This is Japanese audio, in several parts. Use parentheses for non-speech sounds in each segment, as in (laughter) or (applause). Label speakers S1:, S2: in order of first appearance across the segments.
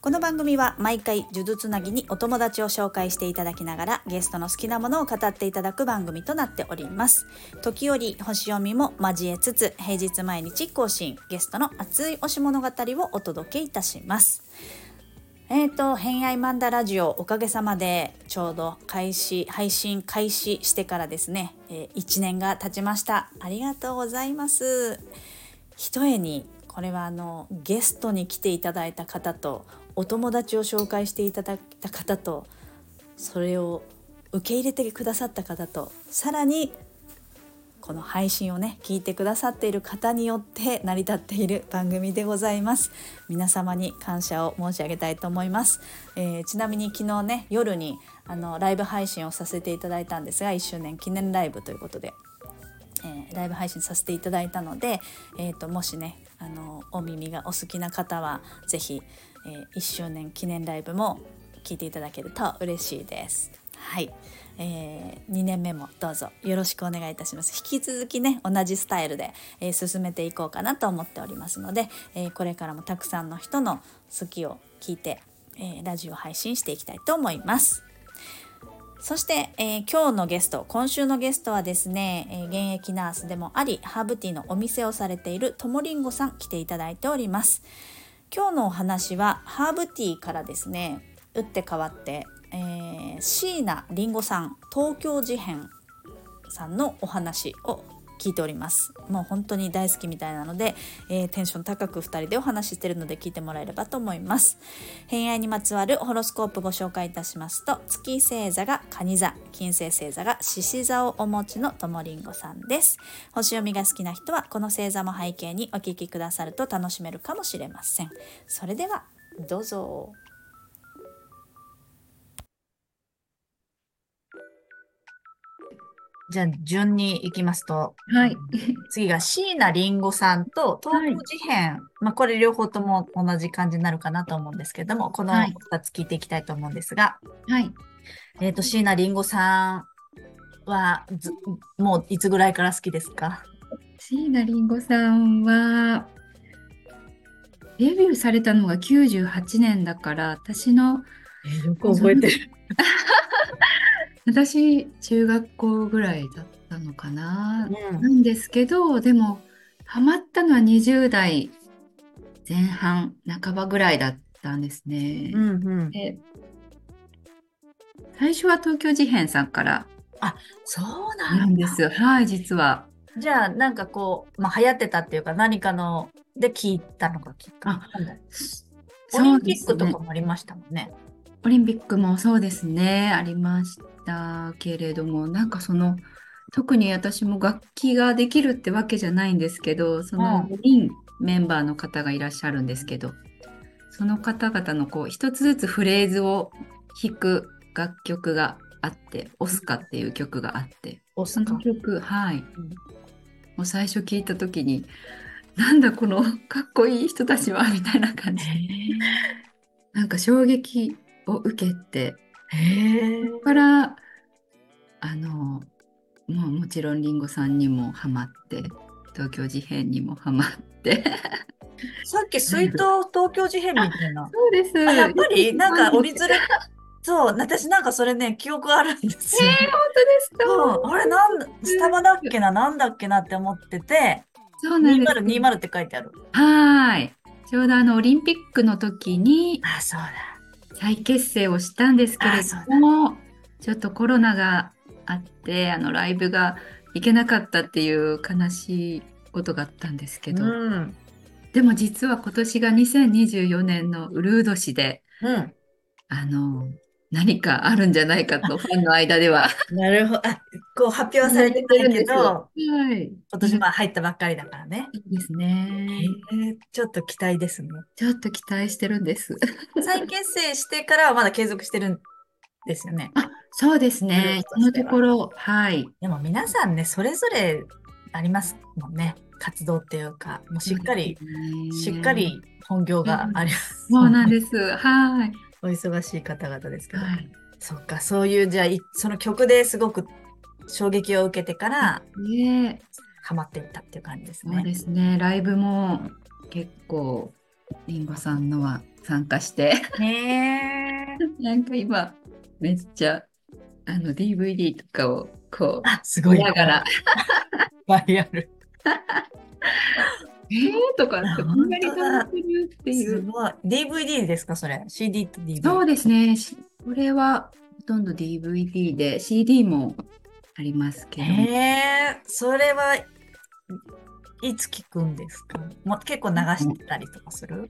S1: この番組は毎回呪術つなぎにお友達を紹介していただきながらゲストの好きなものを語っていただく番組となっております。時折星読みも交えつつ平日毎日更新ゲストの熱い推し物語をお届けいたします。えーと、偏愛マンダラジオおかげさまでちょうど開始配信開始してからですね、えー、1年が経ちました。ありがとうございます。ひとえにこれはあのゲストに来ていただいた方とお友達を紹介していただいた方とそれを受け入れてくださった方とさらにこの配信をね聞いてくださっている方によって (laughs) 成り立っている番組でございます。皆様に感謝を申し上げたいと思います、えー、ちなみに昨日ね夜にあのライブ配信をさせていただいたんですが1周年記念ライブということで、えー、ライブ配信させていただいたので、えーと、もしねあのお耳がお好きな方は是非、えー、1周年記念ライブも聞いていただけると嬉しいです。はい、えー、2年目もどうぞよろしくお願いいたします。引き続きね同じスタイルで、えー、進めていこうかなと思っておりますので、えー、これからもたくさんの人の好きを聞いて、えラジオ配信していきたいと思います。そして、え今日のゲスト今週のゲストはですね、え現役ナースでもありハーブティーのお店をされているともりんごさん来ていただいております。今日のお話はハーブティーからですね打って変わってえー、椎名林檎さん東京事変さんのお話を聞いております。もう本当に大好きみたいなので、えー、テンション高く2人でお話ししてるので聞いてもらえればと思います。偏愛にまつわるホロスコープご紹介いたしますと月星座が蟹座金星星座が獅子座をお持ちのともりんごさんです。星読みが好きな人はこの星座も背景にお聞きくださると楽しめるかもしれません。それではどうぞ。じゃあ順に行きますと、
S2: はい、
S1: 次が椎名林檎さんと東京事変、はい、まあこれ両方とも同じ感じになるかなと思うんですけれども、この2つ聞いていきたいと思うんですが、
S2: はい。
S1: えっ、ー、と、椎名林檎さんはず、もういつぐらいから好きですか？
S2: 椎名林檎さんは、デビューされたのが98年だから、私の、
S1: えー、よく覚えてる。
S2: 私中学校ぐらいだったのかな、うん、なんですけどでもハマったのは20代前半半ばぐらいだったんですね。
S1: うんうん、
S2: で最初は東京事変さんから
S1: あそうなん
S2: ですはい実は。
S1: じゃあなんかこう、まあ、流行ってたっていうか何かので聞いたのがきっか。けオリンピックとかもありましたもんね。
S2: オリンピックもそうですね。ありましたけれどもなんかその特に私も楽器ができるってわけじゃないんですけどその4人メンバーの方がいらっしゃるんですけどその方々のこう一つずつフレーズを弾く楽曲があって「オスカ」っていう曲があって
S1: そ
S2: の曲はい、うん、もう最初聞いた時になんだこのかっこいい人たちはみたいな感じなんか衝撃を受けてそこからあのもうもちろんりんごさんにもハマって東京事変にもハマって。(laughs)
S1: さっき水筒東京事変みたいな。
S2: そうです。
S1: やっぱりなんか折り鶴そう私なんかそれね記憶あるんです
S2: よ、えー、本当ですか、
S1: うん、あれなんスタバだっけななんだっけなって思ってて。そうなんです。2020って書いてある。
S2: はい。ちょうどあのオリンピックの時に
S1: あそうだ
S2: 再結成をしたんですけれどもちょっとコロナがあってあのライブが行けなかったっていう悲しいことがあったんですけど、うん、でも実は今年が2024年のウルード氏で、
S1: うん、
S2: あの何かあるんじゃないかと、ファンの間では。
S1: なるほど。あ、こう発表はされてるけど、はい、今年まあ入ったばっかりだからね。
S2: いいですね、
S1: えー。ちょっと期待ですね。
S2: ちょっと期待してるんです。
S1: 再結成してからはまだ継続してるんですよね。
S2: あ、そうですね。このところ、はい。
S1: でも皆さんね、それぞれ
S3: ありますもんね。活動っていうか、もうしっかり、
S2: ね
S3: しっかり本業があります。
S2: そうなんです。はい。
S3: お忙しい方々ですけど。
S2: はい。
S3: そっか、そういう、じゃあ、いその曲ですごく衝撃を受けてから、
S2: ね
S3: ハマっていったっていう感じです
S2: そう
S3: ね。
S2: ですね。ライブも結構、リンゴさんのは参加して、
S3: ねえ。(laughs)
S2: なんか今、めっちゃ、あの、DVD とかを、こ
S3: あ、す
S2: う、
S3: ごい。
S2: 見ながら、
S3: いっぱいある。
S2: えーとかって、
S3: あ
S2: こんなに楽しるっていう。
S3: すごい。DVD ですか、それ？CD と DVD。
S2: そうですね。しこれはほとんど DVD で CD もありますけど、
S3: へえ、それはいつ聞くんですか？もう結構流してたりとかする？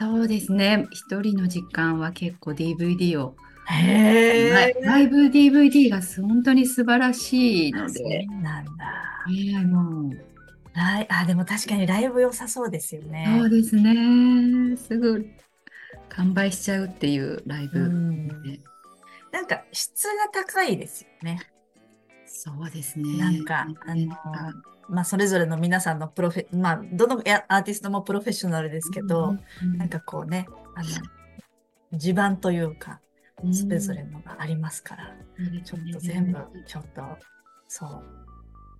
S2: そうですね。一人の時間は結構 DVD を、
S3: へ
S2: ライブ DVD が本当に素晴らしいの
S3: そう
S2: で、
S3: なんだ。
S2: えーもう、
S3: ライあ、でも確かにライブ良さそうですよね。
S2: そうですね。すぐ完売しちゃうっていうライブ
S3: うん
S2: で。
S3: なんか質が高いですよね。
S2: そうですね。
S3: なんかあの
S2: あ
S3: まあ、それぞれの皆さんのプロフェ、まあ、どのやアーティストもプロフェッショナルですけど、
S2: うん
S3: なんかこうね、あの、地盤というか、
S2: うん
S3: それぞれのがありますから、ちょっと全部、ちょっと、そう。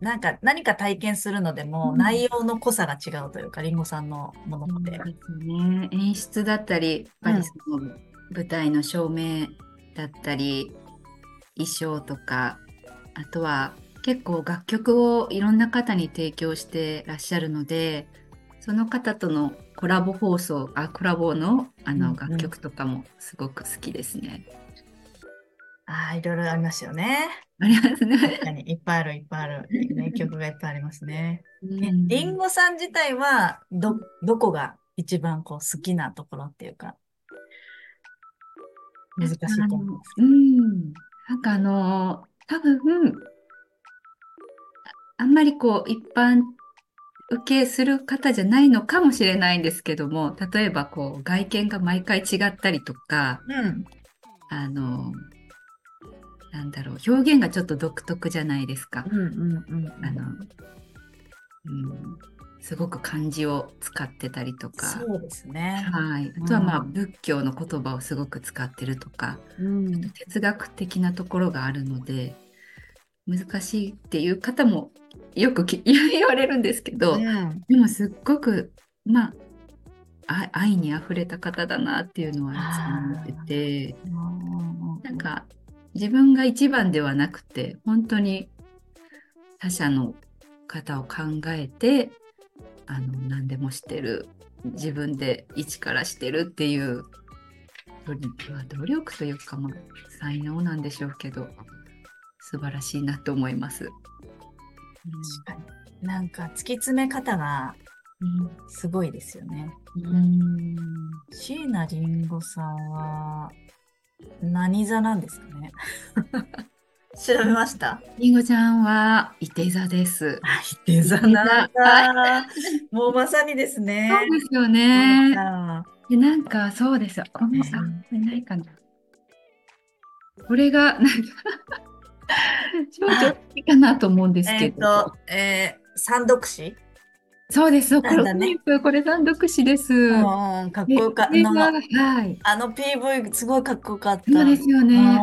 S3: なんか、何か体験するのでも、
S2: うん
S3: 内容の濃さが違うというか、りんごさんのものって。
S2: ね。演出だったり、やっぱりその舞台の照明だったり、衣装とか、あとは結構楽曲をいろんな方に提供してらっしゃるので、その方とのコラボ放送、あ、コラボのあ
S3: うんうん
S2: の楽曲とかもすごく好きですね。
S3: ああ、いろいろありますよね。
S2: ありますね。
S3: 確かに、いっぱいある、いっぱいある。名 (laughs) 曲がいっぱいありますね。え
S2: うん
S3: りんごさん自体は、ど、どこが一番こう好きなところっていうか、難しいと思うんですけ
S2: うん。なんかあの、多分、ああんまりこう、一般受けする方じゃないのかもしれないんですけども、例えばこう、外見が毎回違ったりとか、
S3: ど。うん。
S2: あの、なんだろう、表現がちょっと独特じゃないですか。
S3: うんうんうん。
S2: あの、うん、すごく漢字を使ってたりとか、
S3: そうですね。
S2: はい。あとはまあ、
S3: うん
S2: 仏教の言葉をすごく使ってるとか、
S3: うん。
S2: 哲学的なところがあるので難しいっていう方もよくき (laughs) 言われるんですけど、
S3: うん
S2: でもすっごくまああ愛にあふれた方だなっていうのはいつも思っててなんか自分が一番ではなくて本当に他者の方を考えてあの何でもしてる自分で一からしてるっていう努力というか、まあ、才能なんでしょうけど素晴らしいなと思います。
S3: 確かに。なんか、突き詰め方が
S2: うん
S3: すごいですよね。
S2: うん
S3: 椎名林檎さんは、何座なんですかね (laughs) 調べました？
S2: りんごちゃんは、いて座です。
S3: あ、いて座なんだ。もうまさにですね。
S2: そうですよね。
S3: あ
S2: で、なんか、そうです
S3: ん
S2: これないかな。これが、なんか、少女的かなと思うんです
S3: えっ、
S2: けど。
S3: と、えー、三読詞？
S2: そうです。これ、
S3: なんだね
S2: これ三読詞です。
S3: うん、かっこよかった。
S2: でこれはい。
S3: あの PV すごいかっこよかった。
S2: そうですよね。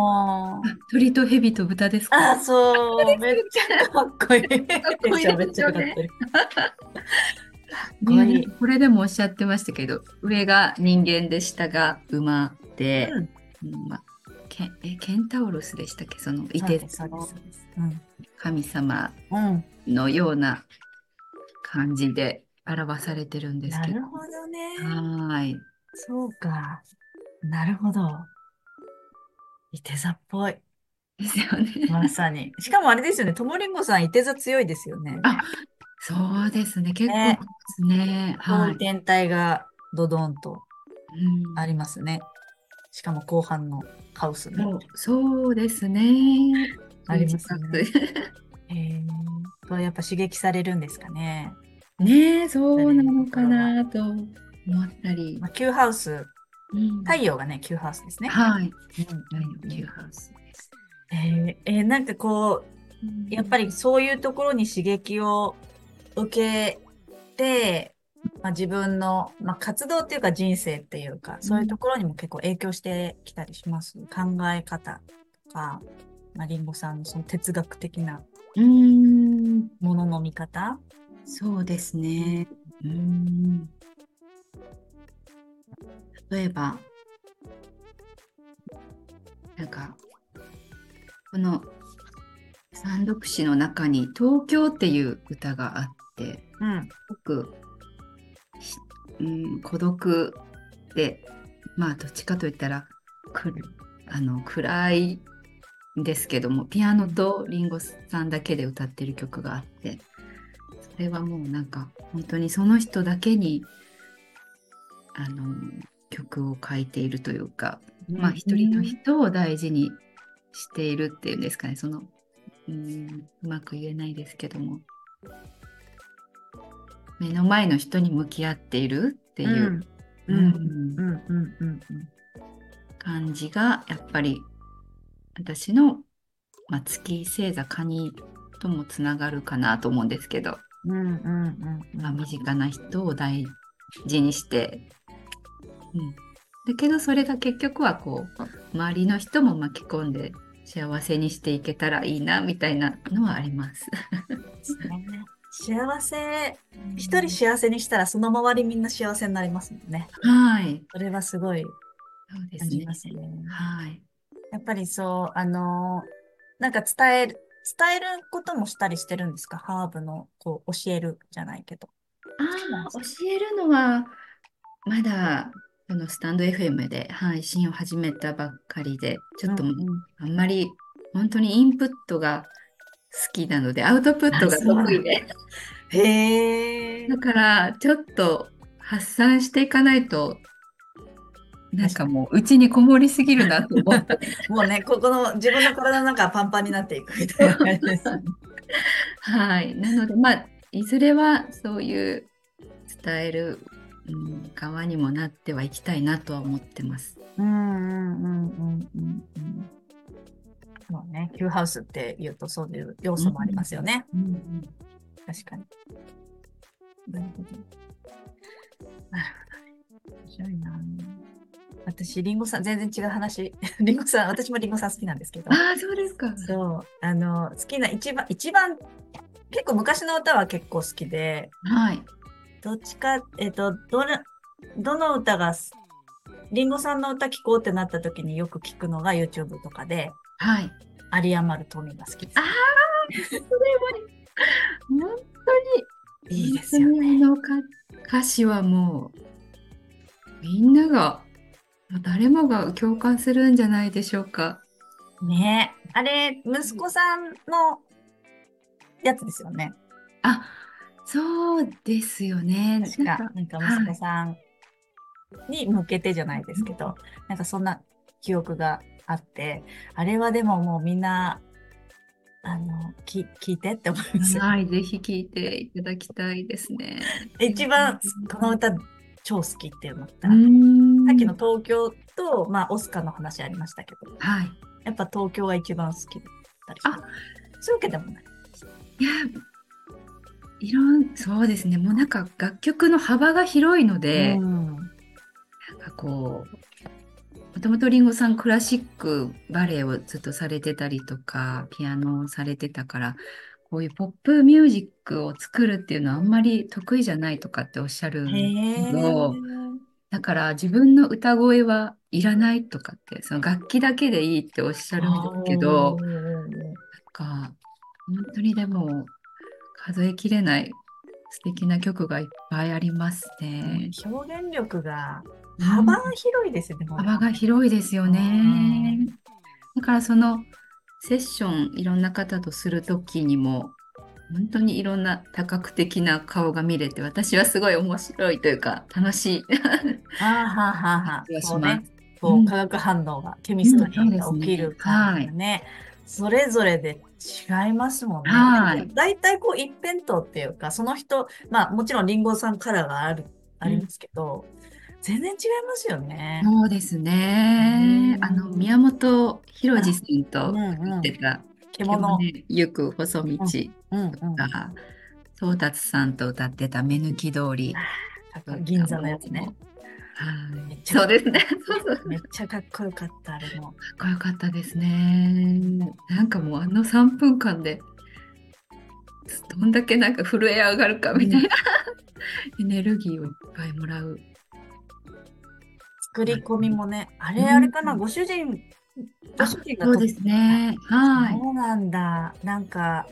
S2: 鳥と蛇と豚ですか？
S3: あ、そう、めっちゃかっこいい。めちゃめちゃかっこいい。こ
S2: れでもおっしゃってましたけど、上が人間で下が馬で、
S3: うん
S2: うんまあ、ケンえケンタウロスでしたっけ？そのいて神様。のような感じで表されてるんですけど。
S3: なるほどね。
S2: はーい。
S3: そうか。なるほど。いて座っぽい。
S2: ですよね。
S3: まさに。しかもあれですよね。ともりんごさん、いて座強いですよね。
S2: あそうですね。結構
S3: ね
S2: ですね。はい。
S3: 天体がドドンと
S2: うん
S3: ありますね。しかも後半のハウスね。
S2: そうですね。
S3: ありますね
S2: 充実
S3: へえ。これやっぱ刺激されるんですかね。
S2: ねえ、そうなのかなと思ったり
S3: ま。あ、Q ハウス、
S2: うん
S3: 太陽がね、Q ハウスですね。
S2: はい。
S3: うん
S2: 太陽キューハウスです。
S3: えーえーなんかこう、やっぱりそういうところに刺激を受けて、まあ、自分の、まあ、活動っていうか人生っていうか、そういうところにも結構影響してきたりします。考え方とか、まあ、リンゴさんのその哲学的な
S2: うん、
S3: ものの見方？
S2: そうですね。うん。例えば、なんか、この三読詩の中に東京っていう歌があって、
S3: うん。
S2: すごく、しうん、孤独で、まあどっちかといったら、くあの暗いんですけども、ピアノとリンゴさんだけで歌ってる曲があって、それはもうなんか本当にその人だけにあの曲を書いているというか、まあ一人の人を大事にしているっていうんですかね、その、うん、うまく言えないですけども、目の前の人に向き合っているっていう、
S3: うん。う。
S2: うんん
S3: うん。うん。うん。
S2: 感じがやっぱり私の、まあ、月星座カニともつながるかなと思うんですけど、
S3: うん。うん。うん。
S2: まあ、身近な人を大事にして、うん、だけどそれが結局はこう周りの人も巻き込んで幸せにしていけたらいいなみたいなのはあります。
S3: 幸せ、一人幸せにしたらその周りみんな幸せになりますもんね。
S2: はい、
S3: それはすごい
S2: そうですね
S3: 感じま。すね。
S2: はい、
S3: やっぱりそう、あのーなんか伝える、伝えることもしたりしてるんですか？ハーブの、こう、教えるじゃないけど。
S2: ああ、教えるのは、まだ、このスタンド FM で配信を始めたばっかりで、ちょっとあんまり、本当にインプットが好きなので、アウトプットが得意で、
S3: へえ
S2: だ。から、ちょっと発散していかないと、なんかもう、うちにこもりすぎるなと思って、(laughs)
S3: もうね、ここの自分の体の中がパンパンになっていくみたいな感じですね。(laughs)
S2: はい。なので、まあ、いずれはそういう伝える、うん、側にもなってはいきたいなとは思ってます。
S3: うんうんうんうんうんうん。そうね、Q ハウスって言うとそういう要素もありますよね。
S2: うんうん
S3: 確かに。なるほど。なるほどね。面白いな。私、リンゴさん、全然違う話。(laughs) リンゴさん、私もリンゴさん好きなんですけど。
S2: ああ、そうですか。
S3: そう、あの、好きな、一番、一番、結構昔の歌は結構好きで、
S2: はい。
S3: どっちか、えっと、どれ、どの歌がす、リンゴさんの歌聴こうってなった時によく聞くのが YouTube とかで、
S2: はい。
S3: 有り余る富が好きです
S2: あ。あ、それも、本当に、
S3: いいですよね。
S2: の歌歌詞はもう、みんなが、誰もが共感するんじゃないでしょうか。
S3: ねあれ、息子さんのやつですよね。
S2: あ、そうですよね。
S3: 確か、なんか息子さんに向けてじゃないですけど、なんかそんな記憶があって、あれはでももうみんな、あの、き聞いてって思いますよ。
S2: はい、ぜひ聞いていただきたいですね。
S3: 一番この歌超好きって思ったさっきの東京と、まあ、オスカの話ありましたけど、
S2: はい。
S3: やっぱ東京が一番好きだったりします。そういうわけでもない。
S2: いや、いろん、そうですね。もうなんか楽曲の幅が広いので、
S3: うん
S2: なんかこう、もともとりんごさんクラシックバレエをずっとされてたりとか、ピアノをされてたから、こういうポップミュージックを作るっていうのはあんまり得意じゃないとかっておっしゃるん
S3: へ
S2: ですけど、
S3: ー
S2: だから自分の歌声はいらないとかって、その楽器だけでいいっておっしゃるんですけど、なんか本当にでも数えきれない素敵な曲がいっぱいありますね。
S3: 表現力が幅が広いですよね。もう
S2: 幅が広いですよね。だからそのセッションいろんな方とする時にも本当にいろんな多角的な顔が見れて私はすごい面白いというか楽しい。
S3: はあはあはあはあ
S2: 気がし
S3: そうねこうん化学反応が、ケミストリーが
S2: うん
S3: 起きる感じがね、それぞれで違いますもんね。
S2: はい
S3: 大体こう一辺倒っていうか、その人、まあもちろんリンゴさんカラーがある、ありますけど、全然違いますよね。
S2: そうですね。
S3: うん
S2: あの宮本浩次さんと
S3: うんうん
S2: 言ってた
S3: 獣。
S2: 行く細道
S3: うんうん。
S2: が、宗達さんと歌ってた目抜き通り。
S3: 銀座のやつね。
S2: はい。
S3: めっちゃ
S2: そうですね。
S3: めっちゃかっこよかった、あれも。
S2: っこよかったですね。なんかもうあの3分間で、どんだけなんか震え上がるかみたいな、エネルギーをいっぱいもらう。
S3: 作り込みもね、あれ、
S2: うん
S3: あれかな、ご主人、ご主人が
S2: そうですね。はい。
S3: そうなんだ。なんか、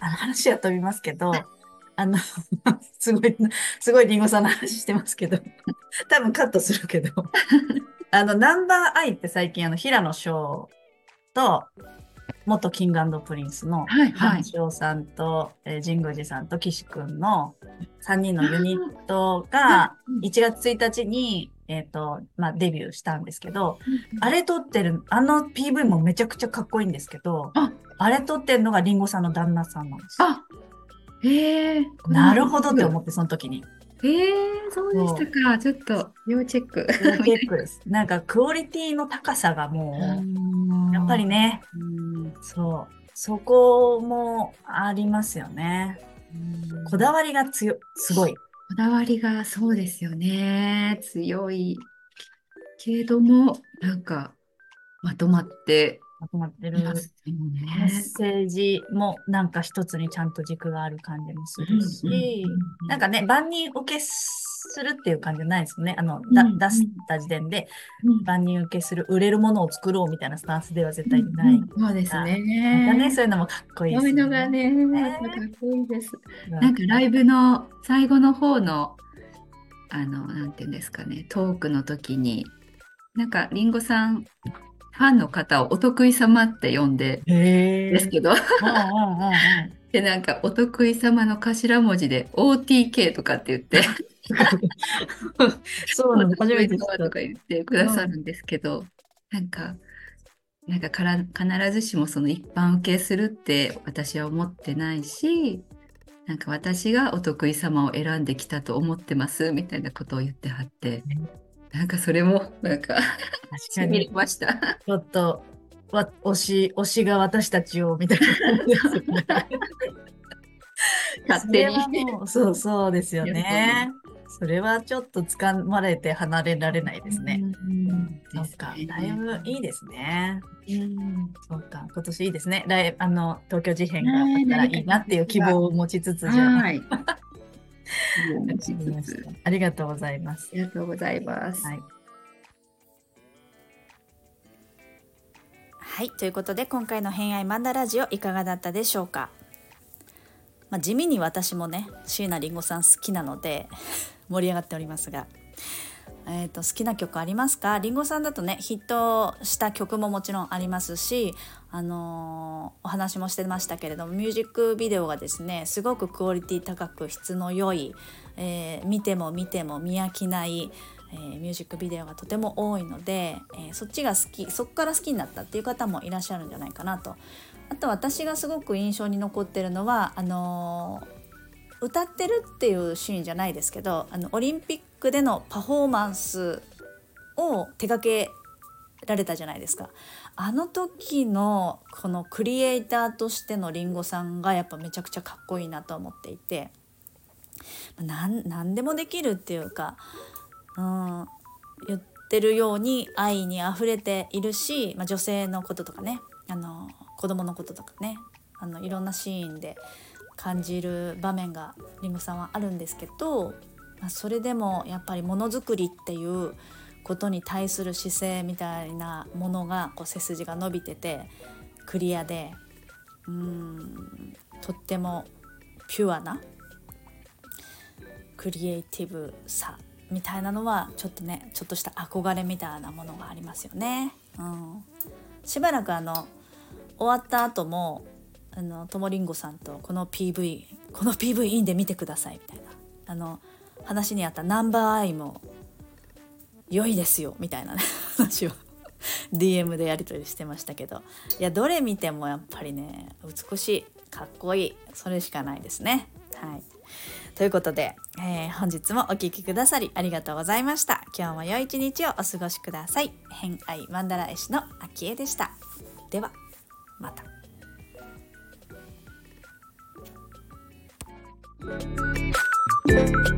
S3: あの話は飛びますけど、あの、(laughs) すごい、すごい林檎さんの話してますけど、(laughs) 多分カットするけど、(laughs) あの、 Number_i って最近、あの、平野紫耀と、元キングプリンスの、
S2: はいはい。
S3: 紫耀さんと、えー神宮寺さんと岸くんの3人のユニットが、1月1日に、えっ、と、まあ、デビューしたんですけど、あれ撮ってる、あの PV もめちゃくちゃかっこいいんですけど、
S2: あ。
S3: あれ撮ってるのがリンゴさんの旦那さんなんですよ。
S2: あ、へえ。
S3: なるほどって思って、その時に。
S2: へえ、そうでしたか。ちょっと要チェック。
S3: 結構です。(laughs) なんかクオリティの高さがもう、やっぱりね、
S2: うん。
S3: そう、そこもありますよね。こだわりが強い、すごい。
S2: こだわりがそうですよね。強いけれども、なんかまとまって
S3: まとまってる。メッ
S2: ね。
S3: セージもなんか一つにちゃんと軸がある感じもするし、
S2: うん
S3: なんかね、万人受けするっていう感じじゃないですよね。あの、だ
S2: うん
S3: 出した時点で
S2: うん
S3: 万人受けする、売れるものを作ろうみたいなスタンスでは絶対にない。
S2: うんそうです
S3: またね、
S2: ね。
S3: そういうのもかっこいい
S2: そう
S3: です
S2: いうのがね、かっこいいです。
S3: な
S2: なんかライブの最後の方の、あの、なんていうんですかね、トークの時に、なんか、りんごさん、ファンの方をお得意様って呼んで。ですけど、
S3: うんうんうんうん
S2: で、なんか、お得意様の頭文字で OTK とかって言って、(laughs)
S3: そうなの、初めて知った。
S2: とか言ってくださるんですけど、なんか、なんかから必ずしもその一般受けするって私は思ってないし、なんか私がお得意様を選んできたと思ってますみたいなことを言ってはって、なんかそれもなんか
S3: 確かに、
S2: ました。
S3: ちょっと、わ推し、推しが私たちを、みたいな感じですよね。(laughs)
S2: 勝手に
S3: そうそうそうですよね。それはちょっと掴まれて離れられないですね。
S2: うん
S3: そうか、だいぶいいですね。
S2: うん
S3: そうか、今年いいですね。来あの東京事変があったらいいなっていう希望を持ちつつじゃあ、
S2: はい。
S3: ありがとうございます。
S2: ありがとうございます。
S3: はい。
S1: はい、ということで今回の「偏愛マンダラジオ」いかがだったでしょうか、まあ、地味に私もね椎名林檎さん好きなので (laughs) 盛り上がっておりますが、えー、と好きな曲ありますか？林檎さんだとねヒットした曲ももちろんありますし、あのーお話もしてましたけれどもミュージックビデオがですねすごくクオリティ高く質の良い、えー見ても見ても見飽きないえーミュージックビデオがとても多いので、えそっちが好きそこから好きになったっていう方もいらっしゃるんじゃないかなと。あと私がすごく印象に残ってるのはあのー歌ってるっていうシーンじゃないですけどあのオリンピックでのパフォーマンスを手掛けられたじゃないですか。あの時のこのクリエイターとしてのりんごさんがやっぱめちゃくちゃかっこいいなと思っていて何でもできるっていうかうん、言ってるように愛にあふれているし、まあ、女性のこととかねあの子供のこととかねあのいろんなシーンで感じる場面がりんごさんはあるんですけど、まあ、それでもやっぱりものづくりっていうことに対する姿勢みたいなものがこう背筋が伸びててクリアでうんとってもピュアなクリエイティブさみたいなのはちょっとねちょっとした憧れみたいなものがありますよね。うん、しばらくあの終わった後もあのともりんごさんとこの PV この PV いいんで見てくださいみたいなあの話にあったナンバーアイも良いですよみたいなね (laughs) 話を DM でやり取りしてましたけどいやどれ見てもやっぱりね美しいかっこいいそれしかないですね。はいということで、えー本日もお聴きくださりありがとうございました。今日も良い一日をお過ごしください。偏愛マンダラ絵師の秋江でした。では、また。した。